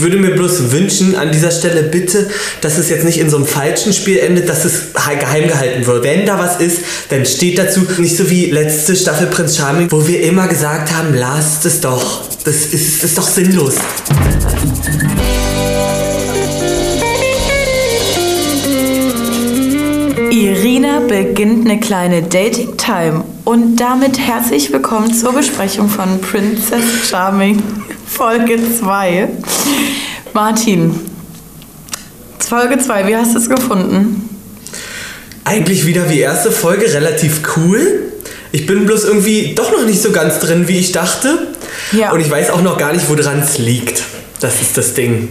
Ich würde mir bloß wünschen, an dieser Stelle bitte, dass es jetzt nicht in so einem falschen Spiel endet, dass es geheim gehalten wird. Wenn da was ist, dann steht dazu nicht so wie letzte Staffel Prinz Charming, wo wir immer gesagt haben, lasst es doch. Das ist, ist doch sinnlos. Beginnt eine kleine Dating Time und damit herzlich willkommen zur Besprechung von Princess Charming Folge 2. Martin, Folge 2, wie hast du es gefunden? Eigentlich wieder wie erste Folge, relativ cool. Ich bin bloß irgendwie doch noch nicht so ganz drin, wie ich dachte. Ja. Und ich weiß auch noch gar nicht, woran es liegt. Das ist das Ding.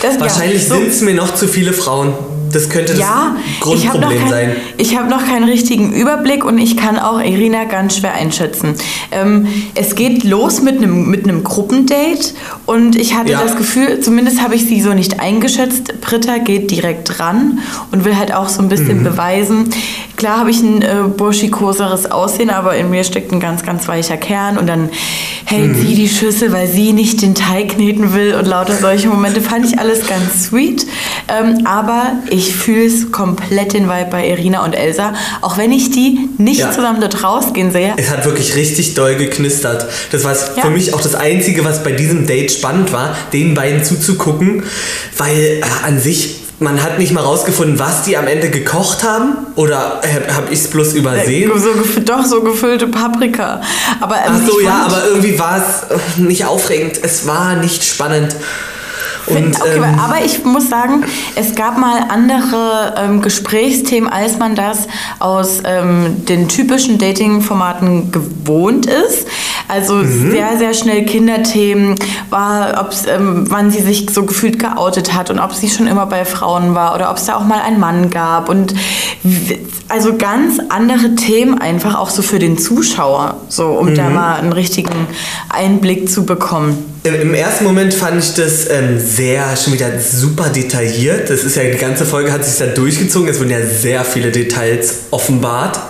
Das, Wahrscheinlich ja, so- sind es mir noch zu viele Frauen. Das könnte das Ja, ich habe Grundproblem kein, sein. ich hab noch keinen richtigen Überblick und ich kann auch Irina ganz schwer einschätzen. Ähm, es geht los mit einem mit einem Gruppendate und ich hatte Ja. das Gefühl, zumindest habe ich sie so nicht eingeschätzt. Britta geht direkt ran und will halt auch so ein bisschen Mhm. beweisen. Klar habe ich ein äh, burschikoseres Aussehen, aber in mir steckt ein ganz, ganz weicher Kern und dann hält Mhm. sie die Schüssel, weil sie nicht den Teig kneten will und lauter solche Momente fand ich alles ganz sweet. Ähm, aber ich fühle es komplett den Vibe bei Irina und Elsa, auch wenn ich die nicht Ja. zusammen dort rausgehen sehe. Es hat wirklich richtig doll geknistert. Das war Ja. für mich auch das Einzige, was bei diesem Date spannend war, den beiden zuzugucken, weil äh, an sich man hat nicht mal rausgefunden, was die am Ende gekocht haben oder äh, habe ich es bloß übersehen? So, gef- doch, so gefüllte Paprika. Aber, ähm, Ach so, ich ja, aber irgendwie war es äh, nicht aufregend. Es war nicht spannend. Und, okay, ähm, aber ich muss sagen, es gab mal andere ähm, Gesprächsthemen, als man das aus ähm, den typischen Dating-Formaten gewohnt ist. Also Mhm. sehr, sehr schnell Kinderthemen, war, ob's, ähm, wann sie sich so gefühlt geoutet hat und ob sie schon immer bei Frauen war oder ob es da auch mal einen Mann gab. Und also ganz andere Themen einfach auch so für den Zuschauer, so um da Mhm. mal einen richtigen Einblick zu bekommen. Im, ersten Moment fand ich das ähm, sehr, schon wieder super detailliert. Das ist ja, die ganze Folge hat sich da durchgezogen. Es wurden ja sehr viele Details offenbart.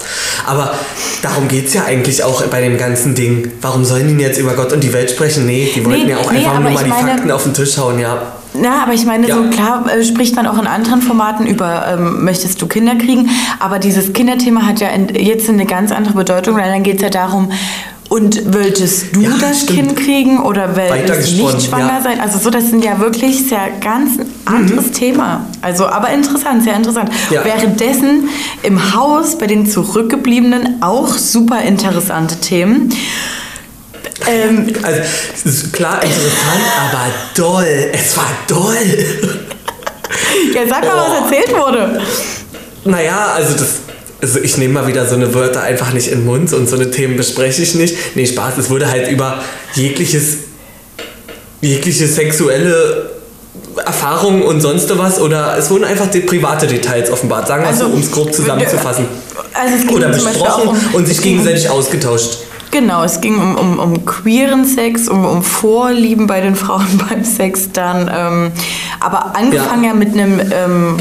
Aber darum geht es ja eigentlich auch bei dem ganzen Ding. Warum sollen die jetzt über Gott und die Welt sprechen? Nee, die wollten Nee, ja auch nee, einfach nur mal die meine- Fakten auf den Tisch hauen, ja. Ja, aber ich meine, Ja. so klar äh, spricht man auch in anderen Formaten über, ähm, möchtest du Kinder kriegen? Aber dieses Kinderthema hat ja in, jetzt eine ganz andere Bedeutung, weil dann geht es ja darum, und wolltest du Ja, das stimmt. Kind kriegen oder willst du nicht schwanger ja. Mhm. sein? Also so, das sind ja wirklich sehr ganz anderes Thema. Also, aber interessant, sehr interessant. Ja. Währenddessen im Haus bei den Zurückgebliebenen auch super interessante Themen. Ähm, Also, es ist klar interessant, aber doll. Es war doll. ja, sag mal, was erzählt wurde. Naja, also das. Also ich nehme mal wieder so eine Wörter einfach nicht in den Mund und so eine Themen bespreche ich nicht. Nee, Spaß, es wurde halt über jegliches, jegliche sexuelle Erfahrung und sonst was oder es wurden einfach die private Details offenbart, sagen wir Also, so, um es grob zusammenzufassen. Also Oder besprochen um, und sich gegenseitig ausgetauscht. Genau, es ging um, um, um queeren Sex, um, um Vorlieben bei den Frauen beim Sex dann. Ähm, aber angefangen ja, Ja. mit einem ähm,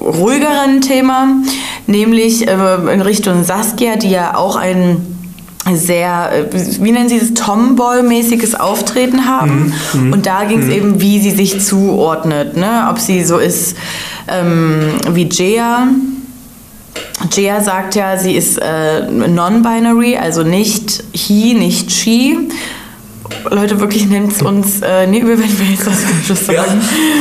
ruhigeren Thema, nämlich äh, in Richtung Saskia, die ja auch ein sehr, äh, wie nennen Sie es, Tomboy-mäßiges Auftreten haben. Und da ging es eben, wie sie sich zuordnet. Ne? Ob sie so ist ähm, wie Jea. Jia sagt ja, sie ist äh, non-binary, also nicht he, nicht she. Leute, wirklich nehmt es uns äh, nie übel, wenn wir jetzt was Falsches Ja, sagen.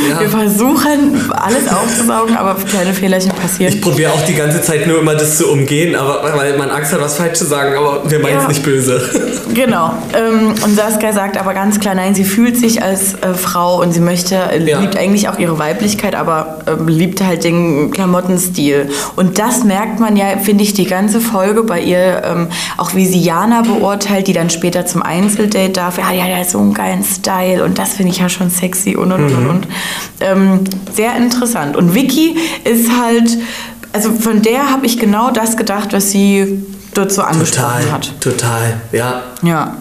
ja. Wir versuchen, alles aufzusaugen, aber kleine Fehlerchen passieren. Ich probiere auch die ganze Zeit nur immer das zu umgehen, aber weil man Angst hat, was falsch zu sagen, aber wir meinen es Ja. nicht böse. Genau. Ähm, und Saskia sagt aber ganz klar, nein, sie fühlt sich als äh, Frau und sie möchte, äh, Ja. liebt eigentlich auch ihre Weiblichkeit, aber ähm, liebt halt den Klamottenstil. Und das merkt man ja, finde ich, die ganze Folge bei ihr, ähm, auch wie sie Jana beurteilt, die dann später zum Einzeldate darf. Ja, die hat ja so einen geilen Style und das finde ich ja schon sexy und und und und. Ähm, sehr interessant. Und Vicky ist halt, also von der habe ich genau das gedacht, was sie dort so angesprochen Total, hat. total, ja. Ja.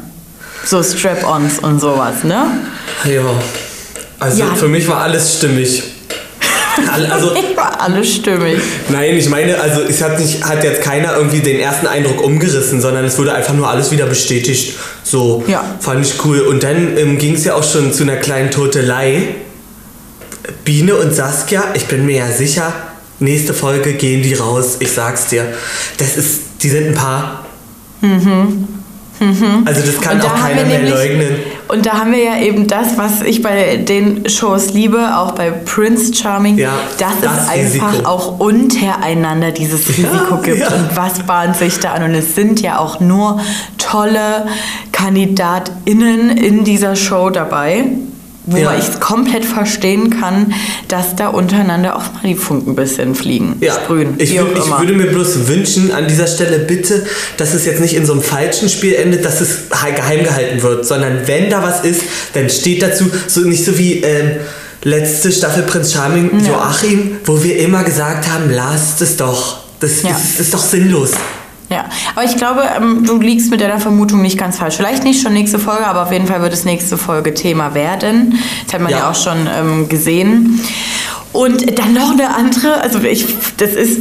So Strap-ons und sowas, ne? Ja. Also Ja. für mich war alles stimmig. Also, war alles stimmig. Nein, ich meine, also es hat, nicht, hat jetzt keiner irgendwie den ersten Eindruck umgerissen, sondern es wurde einfach nur alles wieder bestätigt. So, Ja. fand ich cool. Und dann ähm, ging es ja auch schon zu einer kleinen Totelei. Biene und Saskia, ich bin mir ja sicher, nächste Folge gehen die raus. Ich sag's dir. Das ist, die sind ein Paar. Also das kann da auch keiner mehr nämlich- leugnen. Und da haben wir ja eben das, was ich bei den Shows liebe, auch bei Prince Charming, Ja, dass das es einfach Risiko. auch untereinander dieses Risiko gibt. ja. Und was bahnt sich da an? Und es sind ja auch nur tolle KandidatInnen in dieser Show dabei. Wo Ja. ich komplett verstehen kann, dass da untereinander auch mal die Funken ein bisschen fliegen, Ja, sprühen. ich, würd, ich würde mir bloß wünschen, an dieser Stelle bitte, dass es jetzt nicht in so einem falschen Spiel endet, dass es he- geheim gehalten wird, sondern wenn da was ist, dann steht dazu, so nicht so wie ähm, letzte Staffel Prinz Charming Ja. Joachim, wo wir immer gesagt haben, lasst es doch. Das Ja. ist, ist doch sinnlos. Ja, aber ich glaube, ähm, du liegst mit deiner Vermutung nicht ganz falsch. Vielleicht nicht schon nächste Folge, aber auf jeden Fall wird es nächste Folge Thema werden. Das hat man ja, Ja. auch schon ähm, gesehen. Und dann noch eine andere, also ich, das ist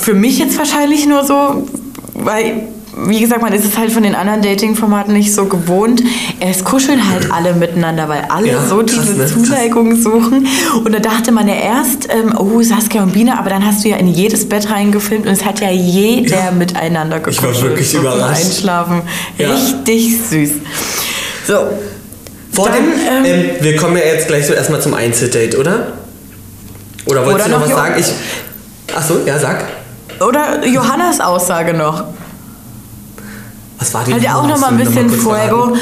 für mich jetzt wahrscheinlich nur so, weil, wie gesagt, man ist es halt von den anderen Dating-Formaten nicht so gewohnt. Es kuscheln halt alle miteinander, weil alle Ja, so diese ne? Zuneigung suchen. Und da dachte man ja erst, ähm, oh, Saskia und Biene, aber dann hast du ja in jedes Bett reingefilmt und es hat ja jeder Ja. miteinander Ich war gekuschelt. wirklich überrascht. Einschlafen. Ja. Richtig süß. So. Vor Dann, dem, ähm, ähm, wir kommen ja jetzt gleich so erstmal zum Einzeldate, oder? Oder wolltest Oder du noch noch was sagen? Ich, ach so, ja, sag. Oder Johannas Aussage noch. Was war die? Hat ja auch Hast noch mal du ein bisschen Fuego.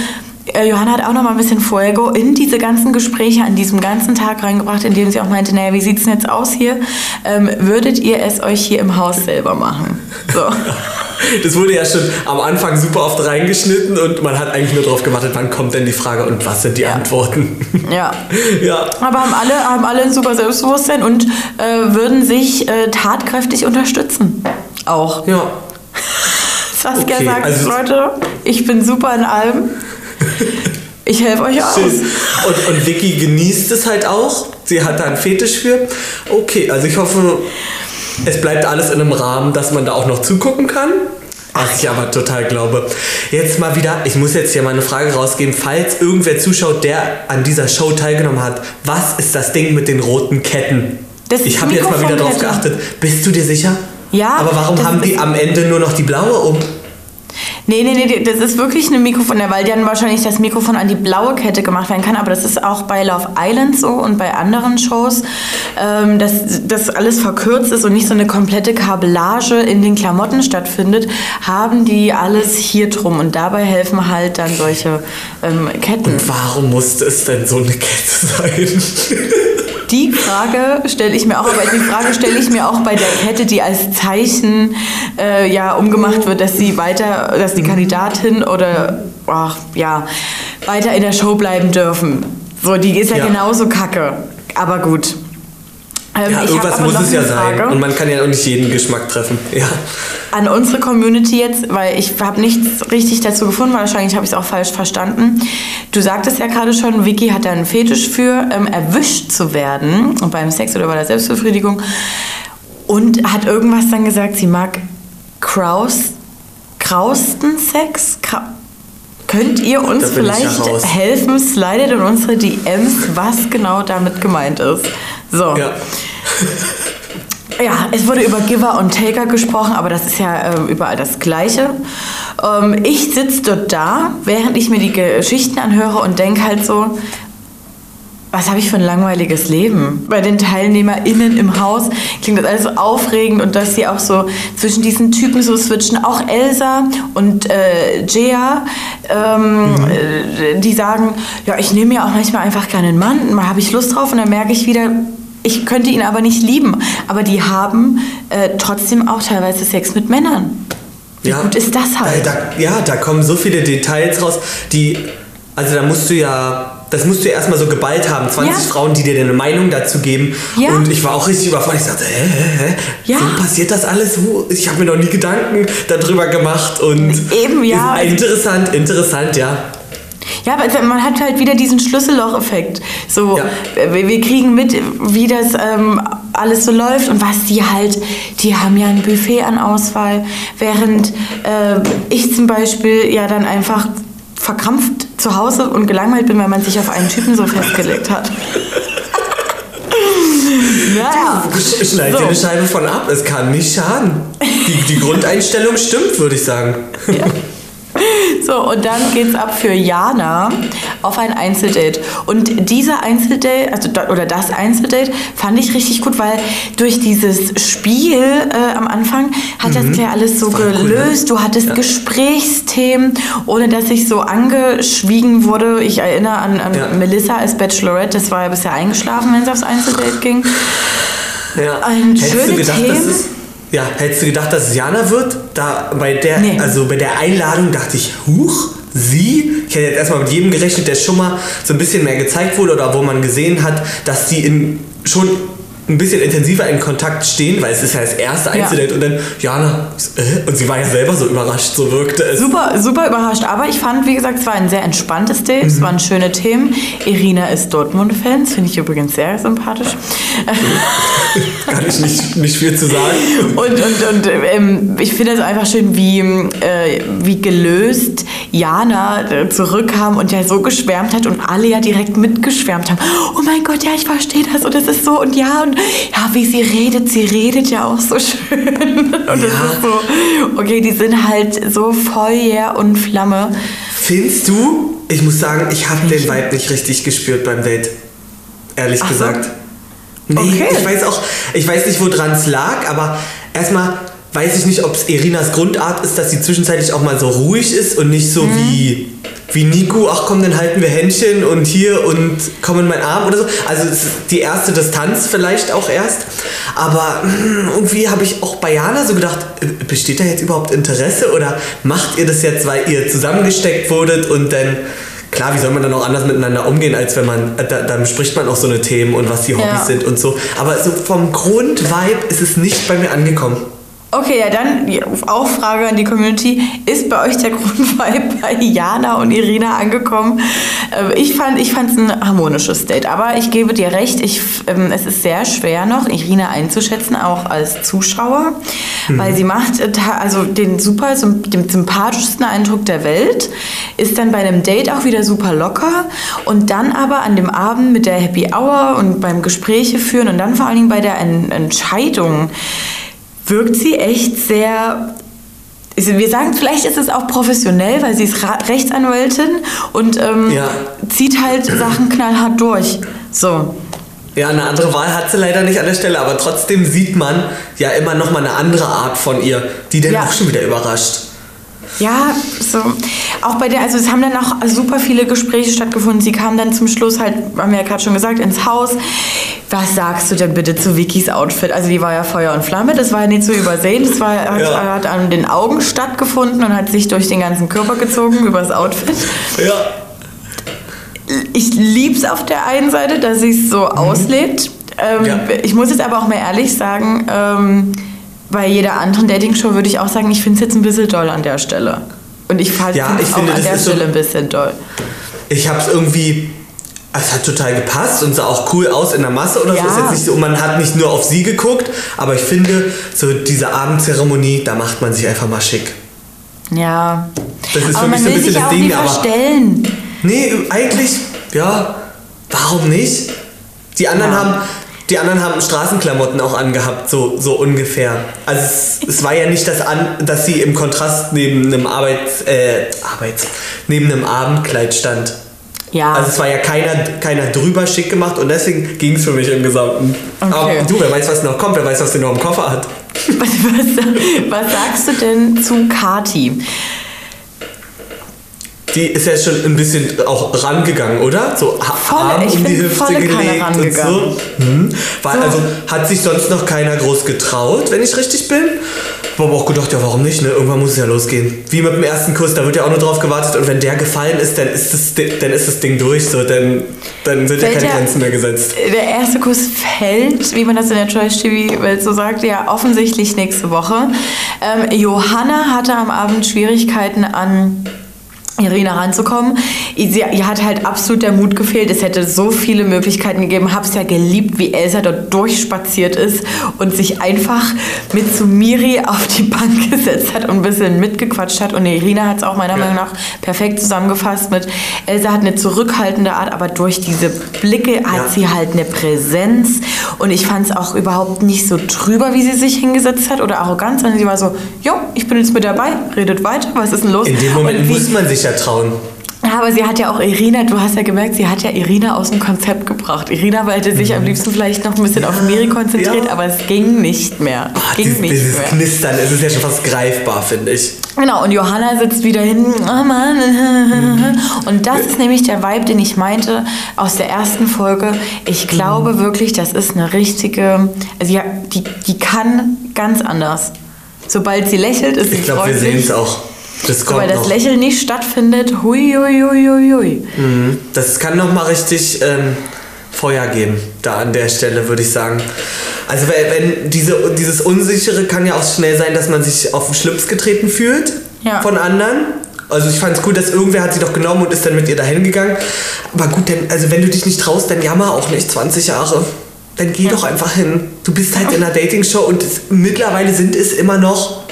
Äh, Johanna hat auch noch mal ein bisschen Fuego in diese ganzen Gespräche an diesem ganzen Tag reingebracht, in dem sie auch meinte, naja, wie sieht's denn jetzt aus hier? Ähm, würdet ihr es euch hier im Haus selber machen? So. Das wurde ja schon am Anfang super oft reingeschnitten und man hat eigentlich nur darauf gewartet, wann kommt denn die Frage und was sind die Antworten. Ja. ja. Aber haben alle, haben alle ein super Selbstbewusstsein und äh, würden sich äh, tatkräftig unterstützen. Auch. Ja. Saskia Okay, sagt, also- Leute, ich bin super in allem. Ich helfe euch aus. Schön. Und, und Vicky genießt es halt auch. Sie hat da einen Fetisch für. Okay, also ich hoffe, es bleibt alles in einem Rahmen, dass man da auch noch zugucken kann. Was ich aber total glaube. Jetzt mal wieder, ich muss jetzt hier mal eine Frage rausgeben, falls irgendwer zuschaut, der an dieser Show teilgenommen hat. Was ist das Ding mit den roten Ketten? Das ich habe jetzt mal wieder drauf geachtet. Bist du dir sicher? Ja, Aber warum haben die am Ende nur noch die blaue um? Nee, nee, nee, das ist wirklich eine Mikrofon, weil dann wahrscheinlich das Mikrofon an die blaue Kette gemacht werden kann, aber das ist auch bei Love Island so und bei anderen Shows, ähm, dass das alles verkürzt ist und nicht so eine komplette Kabellage in den Klamotten stattfindet, haben die alles hier drum und dabei helfen halt dann solche ähm, Ketten. Warum musste es denn so eine Kette sein? Die Frage stelle ich mir auch, aber die Frage stelle ich mir auch bei der Kette, die als Zeichen äh, ja umgemacht wird, dass sie weiter, dass die Kandidatin oder ach, ja weiter in der Show bleiben dürfen. So, die ist ja, Ja. genauso kacke. Aber gut. Ähm, Ja, irgendwas muss es ja eine sein. Frage Und man kann ja auch nicht jeden Geschmack treffen. Ja. an unsere Community jetzt, weil ich habe nichts richtig dazu gefunden, wahrscheinlich habe ich es auch falsch verstanden. Du sagtest ja gerade schon, Vicky hat da einen Fetisch für, ähm, erwischt zu werden und beim Sex oder bei der Selbstbefriedigung und hat irgendwas dann gesagt, sie mag Kraus, Krausten-Sex? Kra Könnt ihr uns vielleicht helfen? Slidet in unsere DMs, was genau damit gemeint ist. So. ja. Ja, es wurde über Giver und Taker gesprochen, aber das ist ja ähm, überall das Gleiche. Ähm, ich sitze dort da, während ich mir die Geschichten anhöre und denke halt so, was habe ich für ein langweiliges Leben? Bei den TeilnehmerInnen im Haus klingt das alles so aufregend und dass sie auch so zwischen diesen Typen so switchen. Auch Elsa und äh, Jea, ähm, äh, die sagen, ja, ich nehme mir auch manchmal einfach gerne einen Mann, mal habe ich Lust drauf und dann merke ich wieder, ich könnte ihn aber nicht lieben. Aber die haben äh, trotzdem auch teilweise Sex mit Männern. Wie gut ist das halt? Da, da, ja, da kommen so viele Details raus, die. Also da musst du ja. Das musst du ja erstmal so geballt haben. 20 Ja. Frauen, die dir eine Meinung dazu geben. Ja. Und ich war auch richtig überfordert. Ich sagte, hä, hä, hä? Ja. So passiert das alles? Ich habe mir noch nie Gedanken darüber gemacht. Und Eben, ja. Interessant, interessant, ja. Ja, aber man hat halt wieder diesen Schlüssellocheffekt. So, Ja. wir, wir kriegen mit, wie das ähm, alles so läuft und was die halt, die haben ja ein Buffet an Auswahl, während äh, ich zum Beispiel ja dann einfach verkrampft zu Hause und gelangweilt bin, weil man sich auf einen Typen so festgelegt hat. naja. Schneid so. dir eine Scheibe von ab, es kann nicht schaden. Die, die Grundeinstellung stimmt, würde ich sagen. Ja. So, und dann geht's ab für Jana auf ein Einzeldate. Und dieser Einzeldate, also oder das Einzeldate, fand ich richtig gut, weil durch dieses Spiel äh, am Anfang hat mhm. das ja alles so gelöst. Cool, ne? Du hattest ja. Gesprächsthemen, ohne dass ich so angeschwiegen wurde. Ich erinnere an, an ja. Melissa als Bachelorette, das war ja bisher eingeschlafen, wenn es aufs Einzeldate ging. Ja. Ein Hättest du gedacht, Themen. Ja, hättest du gedacht, dass es Jana wird? Da bei der, nee. also bei der Einladung dachte ich, huch, sie? Ich hätte jetzt erstmal mit jedem gerechnet, der schon mal so ein bisschen mehr gezeigt wurde oder wo man gesehen hat, dass sie in schon ein bisschen intensiver in Kontakt stehen, weil es ist ja das erste Einzeldate ja. und dann Jana und sie war ja selber so überrascht, so wirkte es. Super, super überrascht, aber ich fand, wie gesagt, es war ein sehr entspanntes Date, mhm. es waren schöne Themen. Irina ist Dortmund-Fan, finde ich übrigens sehr sympathisch. Kann ich nicht, nicht viel zu sagen. Und, und, und ähm, ich finde es einfach schön, wie, äh, wie gelöst Jana äh, zurückkam und ja so geschwärmt hat und alle ja direkt mitgeschwärmt haben. Oh mein Gott, ja, ich verstehe das und es ist so und ja und ja, wie sie redet, sie redet ja auch so schön. Und ja. so, okay, die sind halt so Feuer und Flamme. Findest du? Ich muss sagen, ich habe den Vibe nicht richtig gespürt beim Date. Ehrlich Ach gesagt. So. Nee, okay. ich weiß auch, ich weiß nicht, woran es lag, aber erstmal weiß ich nicht, ob es Irinas Grundart ist, dass sie zwischenzeitlich auch mal so ruhig ist und nicht so mhm. wie, wie Nico, ach komm, dann halten wir Händchen und hier und komm in meinen Arm oder so. Also die erste Distanz vielleicht auch erst. Aber hm, irgendwie habe ich auch bei Jana so gedacht, äh, besteht da jetzt überhaupt Interesse oder macht ihr das jetzt, weil ihr zusammengesteckt wurdet und dann klar, wie soll man dann auch anders miteinander umgehen, als wenn man, äh, da, dann spricht man auch so eine Themen und was die Hobbys ja. sind und so. Aber so vom Grundvibe ist es nicht bei mir angekommen. Okay, ja, dann auch Frage an die Community. Ist bei euch der Grundvibe bei Jana und Irina angekommen? Äh, ich fand ich es ein harmonisches Date, aber ich gebe dir recht, ich, ähm, es ist sehr schwer noch, Irina einzuschätzen, auch als Zuschauer, mhm. weil sie macht äh, also den super, den sympathischsten Eindruck der Welt, ist dann bei einem Date auch wieder super locker und dann aber an dem Abend mit der Happy Hour und beim Gespräche führen und dann vor allen Dingen bei der Entscheidung, wirkt sie echt sehr wir sagen, vielleicht ist es auch professionell, weil sie ist Rechtsanwältin und ähm, ja. zieht halt Sachen knallhart durch. So. Ja, eine andere Wahl hat sie leider nicht an der Stelle, aber trotzdem sieht man ja immer noch mal eine andere Art von ihr, die dann ja. auch schon wieder überrascht. Ja, so. Auch bei der, also es haben dann auch super viele Gespräche stattgefunden. Sie kam dann zum Schluss halt, haben wir ja gerade schon gesagt, ins Haus. Was sagst du denn bitte zu Vickys Outfit? Also die war ja Feuer und Flamme, das war ja nicht zu übersehen. Das war, hat, ja. hat an den Augen stattgefunden und hat sich durch den ganzen Körper gezogen über das Outfit. Ja. Ich lieb's auf der einen Seite, dass sie es so mhm. auslebt. Ähm, ja. Ich muss jetzt aber auch mal ehrlich sagen, ähm, bei jeder anderen Dating-Show würde ich auch sagen, ich finde es jetzt ein bisschen doll an der Stelle. Und ich fand ja, es auch finde, an der Stelle so, ein bisschen doll. Ich habe es irgendwie, es hat total gepasst und sah auch cool aus in der Masse oder ja. so. Ist jetzt nicht so. Und man hat nicht nur auf sie geguckt, aber ich finde, so diese Abendzeremonie, da macht man sich einfach mal schick. Ja. Das ist aber für mich so ein bisschen das Ding, aber. Verstellen. Nee, eigentlich, ja, warum nicht? Die anderen ja. haben die anderen haben Straßenklamotten auch angehabt, so, so ungefähr. Also es, es war ja nicht das an, dass sie im Kontrast neben einem Arbeits, äh, Arbeits, neben einem Abendkleid stand. Ja. Also es war ja keiner, keiner drüber schick gemacht und deswegen ging es für mich im Gesamten. Okay. Aber du, wer weiß, was noch kommt, wer weiß, was sie noch im Koffer hat. Was, was, was sagst du denn zu Kati? Die ist ja schon ein bisschen auch rangegangen, oder? So voll, Arm um die Hüfte gelegt und so. Hm. Weil, so. Also hat sich sonst noch keiner groß getraut, wenn ich richtig bin. Aber auch gedacht, ja, warum nicht? Ne? Irgendwann muss es ja losgehen. Wie mit dem ersten Kuss, da wird ja auch nur drauf gewartet und wenn der gefallen ist, dann ist das, dann ist das Ding durch. So, dann, dann sind fällt ja keine Grenzen mehr gesetzt. Der erste Kuss fällt, wie man das in der Trash-TV-Welt so sagt, ja offensichtlich nächste Woche. Ähm, Johanna hatte am Abend Schwierigkeiten an Irina ranzukommen. Sie, ihr hat halt absolut der Mut gefehlt. Es hätte so viele Möglichkeiten gegeben. Hab's ja geliebt, wie Elsa dort durchspaziert ist und sich einfach mit Sumiri auf die Bank gesetzt hat und ein bisschen mitgequatscht hat. Und Irina hat es auch meiner Ja. Meinung nach perfekt zusammengefasst mit Elsa hat eine zurückhaltende Art, aber durch diese Blicke hat Ja. sie halt eine Präsenz. Und ich fand es auch überhaupt nicht so drüber, wie sie sich hingesetzt hat oder arrogant, sondern sie war so, jo, ich bin jetzt mit dabei, redet weiter, was ist denn los? In dem Moment muss man sich ja trauen. ja, aber sie hat ja auch Irina, du hast ja gemerkt, sie hat ja Irina aus dem Konzept gebracht. Irina wollte sich am liebsten vielleicht noch ein bisschen auf Miri konzentriert, Mhm. ja. aber es ging nicht mehr. Es Ah, ging dieses, nicht dieses mehr. Knistern, es ist ja schon fast greifbar, finde ich. Genau, und Johanna sitzt wieder hinten. Oh Mann. Und das ist nämlich der Vibe, den ich meinte aus der ersten Folge. Ich glaube wirklich, das ist eine richtige. Also ja, die, die kann ganz anders. Sobald sie lächelt, ist sie Ich glaube, wir sehen es auch. Das kommt Sobald das noch. Lächeln nicht stattfindet, hui, hui, hui, hui, hui. Mhm. Das kann noch mal richtig ähm, Feuer geben, da an der Stelle, würde ich sagen. Also wenn, diese, dieses Unsichere kann ja auch schnell sein, dass man sich auf den Schlips getreten fühlt Ja. von anderen. Also ich fand es gut, dass irgendwer hat sie doch genommen und ist dann mit ihr dahin gegangen. Aber gut, denn, also wenn du dich nicht traust, dann jammer auch nicht 20 Jahre. Dann geh doch einfach hin. Du bist halt in einer Dating-Show und es, mittlerweile sind es immer noch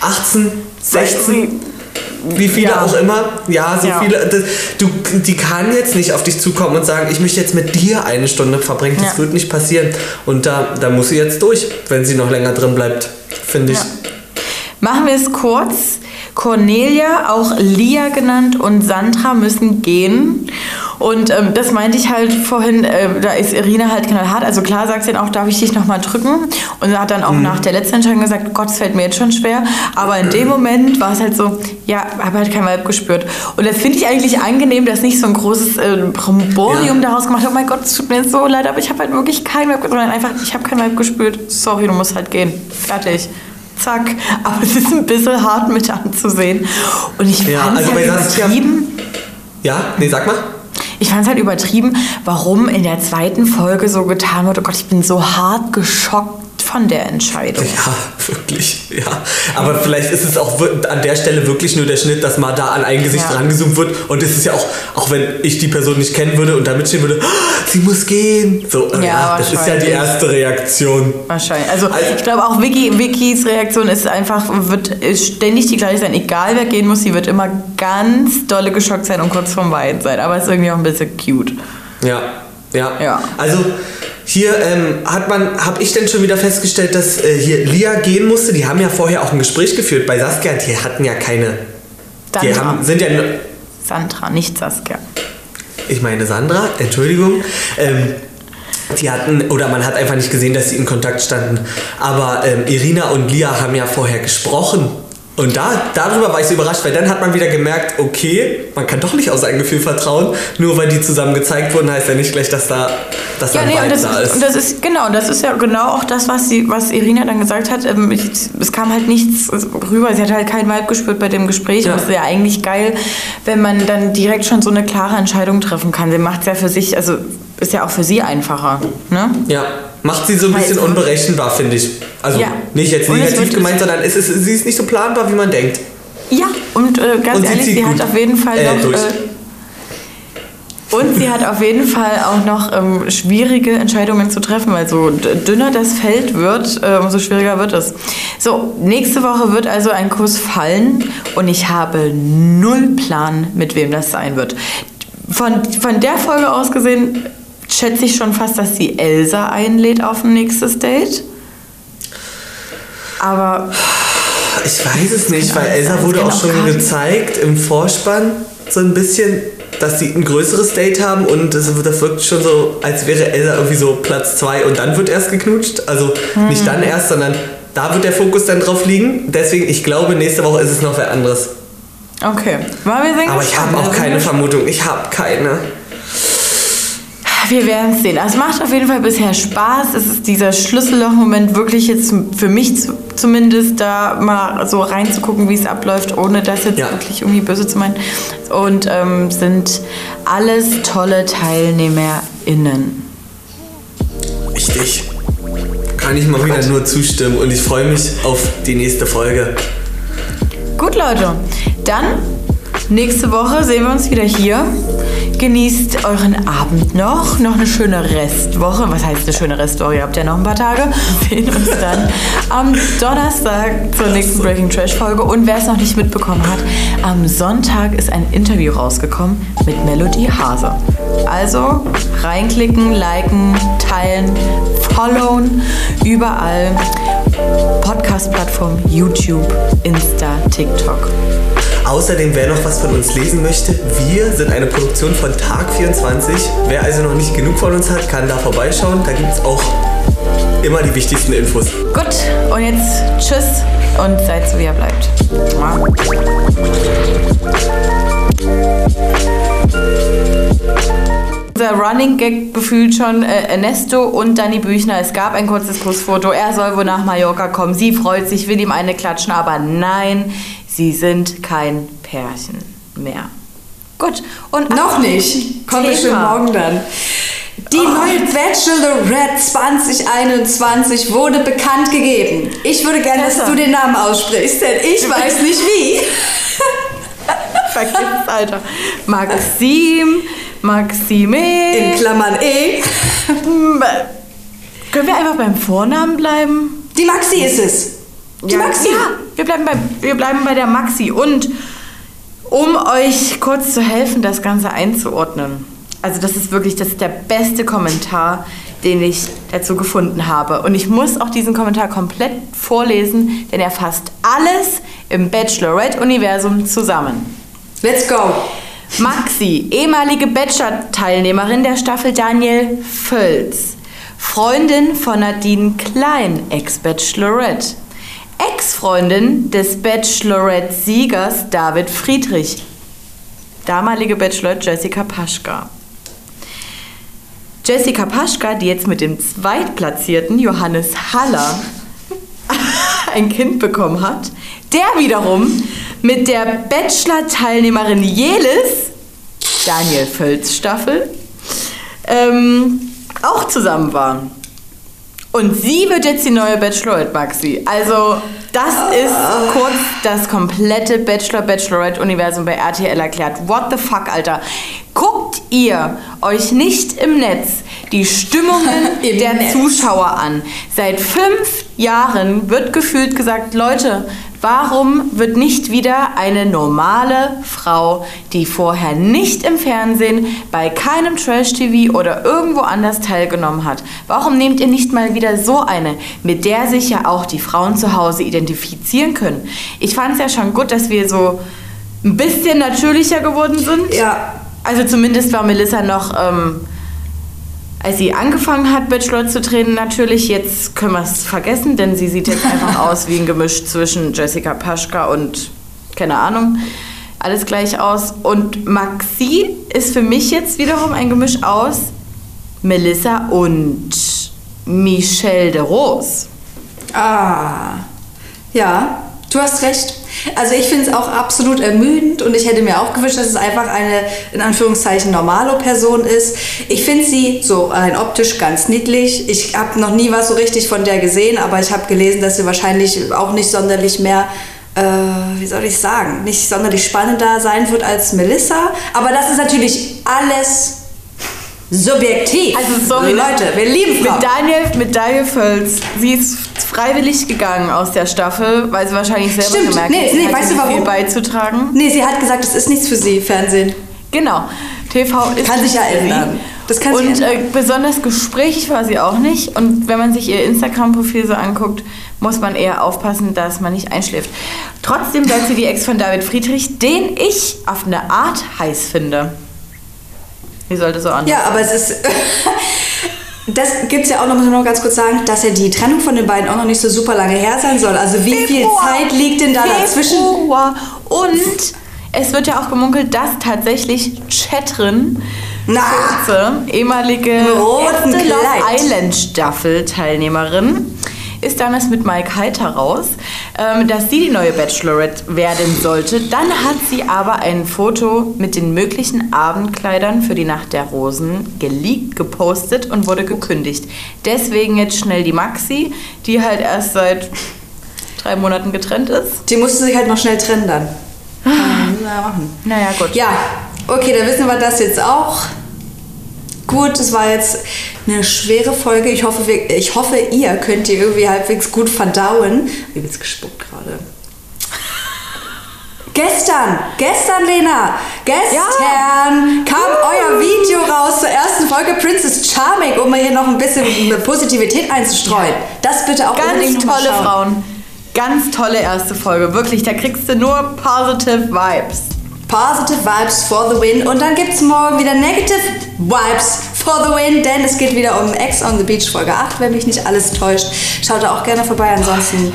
18, 16, wie viele Ja. auch immer. Ja, so Ja. viele. Das, du, die kann jetzt nicht auf dich zukommen und sagen, ich möchte jetzt mit dir eine Stunde verbringen. Das Ja. wird nicht passieren. Und da, da muss sie jetzt durch, wenn sie noch länger drin bleibt, finde ich. Machen wir es kurz. Cornelia, auch Lia genannt, und Sandra müssen gehen. Und ähm, das meinte ich halt vorhin, äh, da ist Irina halt knallhart. Also klar sagt sie dann auch, darf ich dich nochmal drücken? Und hat dann auch nach der letzten Entscheidung gesagt, Gott, es fällt mir jetzt schon schwer. Aber in dem Moment war es halt so, ja, habe halt kein Vibe gespürt. Und das finde ich eigentlich angenehm, dass nicht so ein großes äh, Bromborium Ja. daraus gemacht hat. Oh mein Gott, es tut mir so leid, aber ich habe halt wirklich kein Vibe, sondern einfach, ich habe kein Vibe gespürt. Sorry, du musst halt gehen. Fertig. Zack. Aber es ist ein bisschen hart mit anzusehen. Und ich Ja, fand es also halt übertrieben. Ja, nee, sag mal. Ich fand es halt übertrieben, warum in der zweiten Folge so getan wurde. Oh Gott, ich bin so hart geschockt von der Entscheidung. Ja, wirklich. Ja. Aber vielleicht ist es auch an der Stelle wirklich nur der Schnitt, dass mal da an ein Gesicht Ja. rangezoomt wird. Und es ist ja auch, auch wenn ich die Person nicht kennen würde und da mitstehen würde, "Ah, sie muss gehen. So, äh, Ja, ja, das ist ja die erste Reaktion. Wahrscheinlich. Also, Also- ich glaube auch Vicky, Vickys Reaktion ist einfach, wird ständig die gleiche sein. Egal wer gehen muss, sie wird immer ganz dolle geschockt sein und kurz vorm Weinen sein. Aber es ist irgendwie auch ein bisschen cute. Ja, ja. Ja. Also hier ähm, hat man, habe ich denn schon wieder festgestellt, dass äh, hier Lia gehen musste. Die haben ja vorher auch ein Gespräch geführt bei Saskia. Die hatten ja keine, die Sandra. haben, sind ja, Sandra, nicht Saskia. ich meine Sandra, Entschuldigung. Ähm, die hatten, oder man hat einfach nicht gesehen, dass sie in Kontakt standen. Aber ähm, Irina und Lia haben ja vorher gesprochen. Und da, darüber war ich so überrascht, weil dann hat man wieder gemerkt, okay, man kann doch nicht auf sein Gefühl vertrauen. Nur weil die zusammen gezeigt wurden, heißt ja nicht gleich, dass da, dass da Ja, ein nee, und das, da ist, ist. und das ist genau, das ist ja genau auch das, was sie, was Irina dann gesagt hat. Ähm, es kam halt nichts rüber. Sie hat halt keinen Vibe gespürt bei dem Gespräch. Ja. Und es ist ja eigentlich geil, wenn man dann direkt schon so eine klare Entscheidung treffen kann. Sie macht es ja für sich, also ist ja auch für sie einfacher. Ne? Ja, macht sie so ein bisschen unberechenbar, finde ich. Also Ja. nicht jetzt negativ gemeint, sondern es ist, sie ist nicht so planbar, wie man denkt. Ja, und äh, ganz Und ehrlich, sie, hat auf jeden Fall Äh, noch. Äh, und sie hat auf jeden Fall auch noch ähm, schwierige Entscheidungen zu treffen, weil so dünner das Feld wird, äh, umso schwieriger wird es. So, nächste Woche wird also ein Kuss fallen und ich habe null Plan, mit wem das sein wird. Von, von der Folge aus gesehen schätze ich schon fast, dass sie Elsa einlädt auf ein nächstes Date. Aber Ich weiß es nicht, weil Genau, Elsa das wurde auch auch schon gezeigt im Vorspann so ein bisschen, dass sie ein größeres Date haben und das, das wirkt schon so, als wäre Elsa irgendwie so Platz zwei und dann wird erst geknutscht. Also Hm. nicht dann erst, sondern da wird der Fokus dann drauf liegen. Deswegen, ich glaube, nächste Woche ist es noch wer anderes. okay. Mal wir Aber ich habe auch keine. Vermutung. Ich habe keine. Wir werden es sehen. Also es macht auf jeden Fall bisher Spaß. Es ist dieser Schlüsselloch-Moment wirklich jetzt für mich zu, zumindest da mal so reinzugucken, wie es abläuft, ohne das jetzt Ja. wirklich irgendwie böse zu meinen. Und ähm, sind alles tolle TeilnehmerInnen. Richtig. Kann ich mal wieder nur zustimmen und ich freue mich auf die nächste Folge. Gut, Leute. Dann Nächste Woche sehen wir uns wieder hier. Genießt euren Abend noch. Noch eine schöne Restwoche. Was heißt eine schöne Restwoche? Ihr habt ja noch ein paar Tage. Wir sehen uns dann am Donnerstag zur nächsten Breaking Trash Folge. Und wer es noch nicht mitbekommen hat, am Sonntag ist ein Interview rausgekommen mit Melody Hase. Also reinklicken, liken, teilen, followen. Überall. Podcast-Plattform, YouTube, Insta, TikTok. Außerdem, wer noch was von uns lesen möchte, wir sind eine Produktion von Tag 24. Wer also noch nicht genug von uns hat, kann da vorbeischauen. Da gibt es auch immer die wichtigsten Infos. Gut, und jetzt tschüss und seid so, wie ihr bleibt. Unser Running Gag befühlt schon äh, Ernesto und Danny Büchner. Es gab ein kurzes Kussfoto. Er soll wohl nach Mallorca kommen. Sie freut sich, will ihm eine klatschen, aber nein, sie sind kein Pärchen mehr. Gut, und Noch nicht. Kommt bestimmt morgen dann. Die neue Bachelorette 2021 wurde bekannt gegeben. Ich würde gerne, dass du den Namen aussprichst, denn ich weiß nicht wie. Vergiss, Alter. Maxim, Maxime. In Klammern E. Können wir einfach beim Vornamen bleiben? Die Maxi ist es. Die Maxi. Ja, wir bleiben, bei, wir bleiben bei der Maxi. Und um euch kurz zu helfen, das Ganze einzuordnen. Also das ist wirklich das ist der beste Kommentar, den ich dazu gefunden habe. Und ich muss auch diesen Kommentar komplett vorlesen, denn er fasst alles im Bachelorette-Universum zusammen. Let's go. Maxi, ehemalige Bachelor-Teilnehmerin der Staffel Daniel Völz. Freundin von Nadine Klein, Ex-Bachelorette. Ex-Freundin des Bachelorette-Siegers David Friedrich. Damalige Bachelorette Jessica Paschka. Jessica Paschka, die jetzt mit dem Zweitplatzierten Johannes Haller ein Kind bekommen hat, der wiederum mit der Bachelor-Teilnehmerin Jelis, Daniel Völz Staffel, ähm, auch zusammen war. Und sie wird jetzt die neue Bachelorette, Maxi. Also, das ist kurz das komplette Bachelor-Bachelorette-Universum bei RTL erklärt. What the fuck, Alter? Guckt ihr euch nicht im Netz die Stimmungen Im der Netz. Zuschauer an? Seit fünf Jahren wird gefühlt gesagt, Leute, warum wird nicht wieder eine normale Frau, die vorher nicht im Fernsehen, bei keinem Trash-TV oder irgendwo anders teilgenommen hat, warum nehmt ihr nicht mal wieder so eine, mit der sich ja auch die Frauen zu Hause identifizieren können? Ich fand es ja schon gut, dass wir so ein bisschen natürlicher geworden sind. Ja. Also zumindest war Melissa noch, ähm, als sie angefangen hat, Bachelor zu drehen, natürlich. Jetzt können wir es vergessen, denn sie sieht jetzt einfach aus wie ein Gemisch zwischen Jessica Paschka und, keine Ahnung, alles gleich aus. Und Maxi ist für mich jetzt wiederum ein Gemisch aus Melissa und Michelle de Rose. Ah. Ja, du hast recht. Also ich finde es auch absolut ermüdend und ich hätte mir auch gewünscht, dass es einfach eine, in Anführungszeichen, normale Person ist. Ich finde sie so rein optisch ganz niedlich. Ich habe noch nie was so richtig von der gesehen, aber ich habe gelesen, dass sie wahrscheinlich auch nicht sonderlich mehr, äh, wie soll ich sagen, nicht sonderlich spannender sein wird als Melissa. Aber das ist natürlich alles subjektiv. Also sorry, Leute, wir lieben Frauen. mit Daniel, mit Daniel Völz. Sie ist freiwillig gegangen aus der Staffel, weil sie wahrscheinlich selber Stimmt. gemerkt Nee, hat, sie nee, hat weißt du warum? viel beizutragen. Nee, sie hat gesagt, das ist nichts für sie, Fernsehen. Genau. TV ist Kann sich ja ändern. Das kann sich Und ändern. äh, besonders gesprächig war sie auch nicht. Und wenn man sich ihr Instagram-Profil so anguckt, muss man eher aufpassen, dass man nicht einschläft. Trotzdem bleibt sie die Ex von David Friedrich, den ich auf eine Art heiß finde. Wie sollte so an? Ja, aber es ist. Das gibt es ja auch noch, muss man noch ganz kurz sagen, dass ja die Trennung von den beiden auch noch nicht so super lange her sein soll. Also wie viel Februar. Zeit liegt denn da dazwischen? Februar. Und es wird ja auch gemunkelt, dass tatsächlich Chatrin Na, Schulze, ehemalige Love. Island Staffel Teilnehmerin, ist damals mit Mike Heiter raus, ähm, dass sie die neue Bachelorette werden sollte. Dann hat sie aber ein Foto mit den möglichen Abendkleidern für die Nacht der Rosen geleakt, gepostet und wurde gekündigt. Deswegen jetzt schnell die Maxi, die halt erst seit drei Monaten getrennt ist. die musste sich halt noch schnell trennen dann. müssen wir ja machen. Naja, gut. Ja, okay, dann wissen wir das jetzt auch. Gut, es war jetzt eine schwere Folge. Ich hoffe, wir, ich hoffe, ihr könnt die irgendwie halbwegs gut verdauen. Ich bin jetzt gespuckt gerade. Gestern, gestern, Lena, gestern kam euer Video raus zur ersten Folge Princess Charming, um mal hier noch ein bisschen Positivität einzustreuen. Das bitte auch unbedingt Ganz mal tolle. Frauen. Ganz tolle erste Folge. Wirklich, da kriegst du nur positive Vibes. Positive Vibes for the win. Und dann gibt es morgen wieder Negative Vibes for the win, denn es geht wieder um Ex on the Beach Folge 8, wenn mich nicht alles täuscht. Schaut da auch gerne vorbei. Ansonsten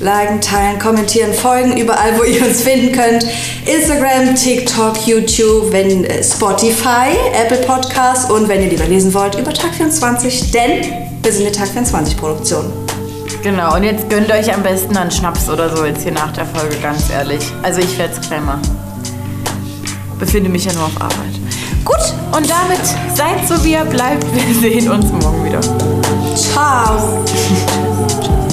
liken, teilen, kommentieren, folgen, überall, wo ihr uns finden könnt. Instagram, TikTok, YouTube, wenn äh, Spotify, Apple Podcasts und wenn ihr lieber lesen wollt, über Tag 24, denn wir sind eine Tag 24 Produktion. Genau, und jetzt gönnt euch am besten einen Schnaps oder so jetzt hier nach der Folge, ganz ehrlich. Also ich werde es klemmer. Befinde mich ja nur auf Arbeit. Gut, und damit seid so wie ihr bleibt. Wir sehen uns morgen wieder. Ciao!